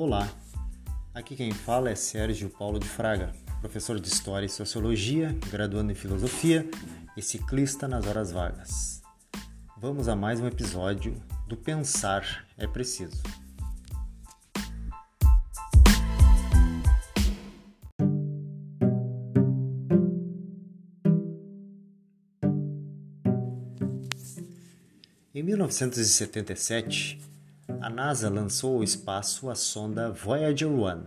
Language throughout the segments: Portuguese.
Olá, aqui quem fala é Sérgio Paulo de Fraga, professor de História e Sociologia, graduando em Filosofia e ciclista nas horas vagas. Vamos a mais um episódio do Pensar é Preciso. Em 1977, a NASA lançou ao espaço a sonda Voyager 1.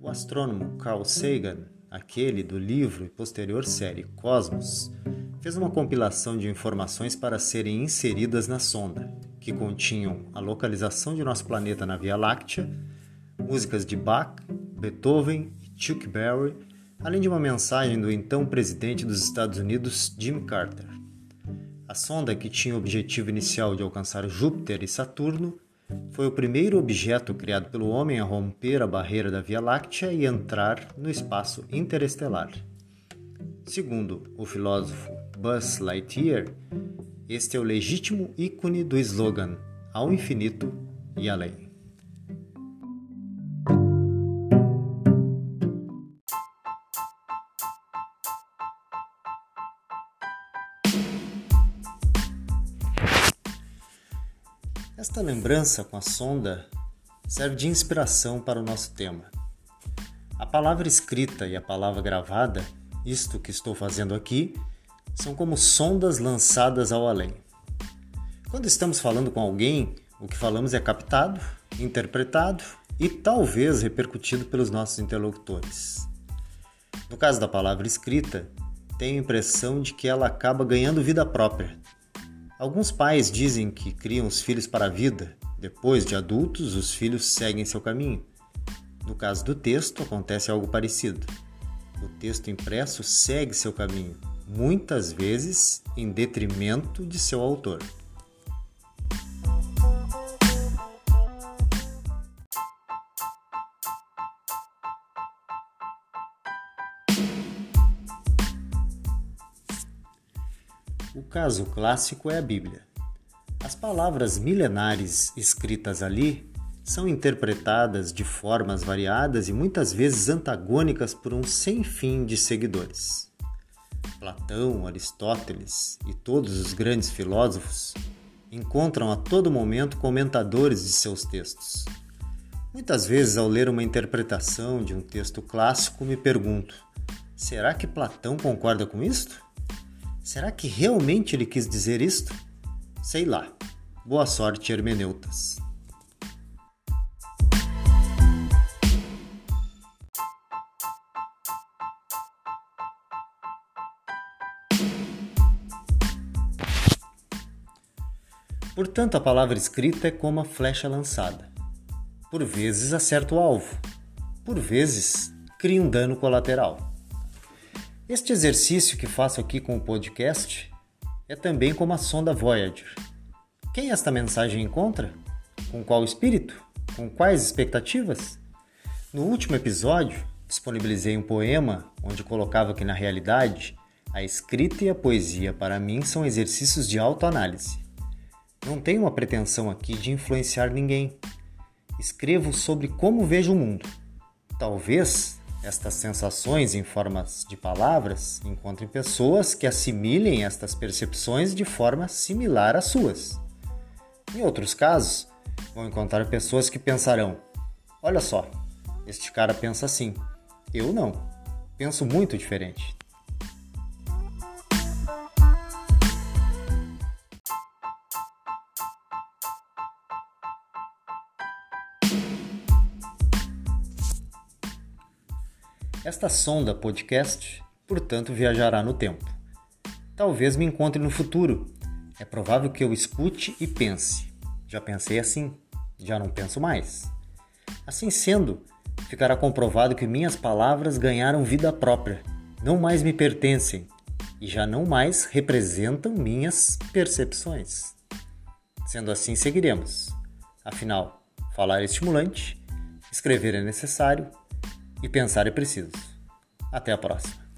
O astrônomo Carl Sagan, aquele do livro e posterior série Cosmos, fez uma compilação de informações para serem inseridas na sonda, que continham a localização de nosso planeta na Via Láctea, músicas de Bach, Beethoven e Chuck Berry, além de uma mensagem do então presidente dos Estados Unidos, Jimmy Carter. A sonda, que tinha o objetivo inicial de alcançar Júpiter e Saturno, foi o primeiro objeto criado pelo homem a romper a barreira da Via Láctea e entrar no espaço interestelar. Segundo o filósofo Buzz Lightyear, este é o legítimo ícone do slogan Ao infinito e além. Esta lembrança com a sonda serve de inspiração para o nosso tema. A palavra escrita e a palavra gravada, isto que estou fazendo aqui, são como sondas lançadas ao além. Quando estamos falando com alguém, o que falamos é captado, interpretado e talvez repercutido pelos nossos interlocutores. No caso da palavra escrita, tenho a impressão de que ela acaba ganhando vida própria, Alguns pais dizem que criam os filhos para a vida, depois de adultos, os filhos seguem seu caminho. No caso do texto, acontece algo parecido. O texto impresso segue seu caminho, muitas vezes em detrimento de seu autor. O caso clássico é a Bíblia. As palavras milenares escritas ali são interpretadas de formas variadas e muitas vezes antagônicas por um sem fim de seguidores. Platão, Aristóteles e todos os grandes filósofos encontram a todo momento comentadores de seus textos. Muitas vezes, ao ler uma interpretação de um texto clássico, me pergunto: será que Platão concorda com isto? Será que realmente ele quis dizer isto? Sei lá. Boa sorte, hermeneutas. Portanto, a palavra escrita é como a flecha lançada. Por vezes acerta o alvo, por vezes cria um dano colateral. Este exercício que faço aqui com o podcast é também como a sonda Voyager. Quem esta mensagem encontra? Com qual espírito? Com quais expectativas? No último episódio, disponibilizei um poema onde colocava que, na realidade, a escrita e a poesia para mim são exercícios de autoanálise. Não tenho uma pretensão aqui de influenciar ninguém. Escrevo sobre como vejo o mundo. Talvez estas sensações em formas de palavras, encontrem pessoas que assimilem estas percepções de forma similar às suas. Em outros casos, vão encontrar pessoas que pensarão: olha só, este cara pensa assim, eu não, penso muito diferente. Esta sonda podcast, portanto, viajará no tempo. Talvez me encontre no futuro. É provável que eu escute e pense. Já pensei assim, já não penso mais. Assim sendo, ficará comprovado que minhas palavras ganharam vida própria, não mais me pertencem e já não mais representam minhas percepções. Sendo assim, seguiremos. Afinal, falar é estimulante, escrever é necessário e pensar é preciso. Até a próxima.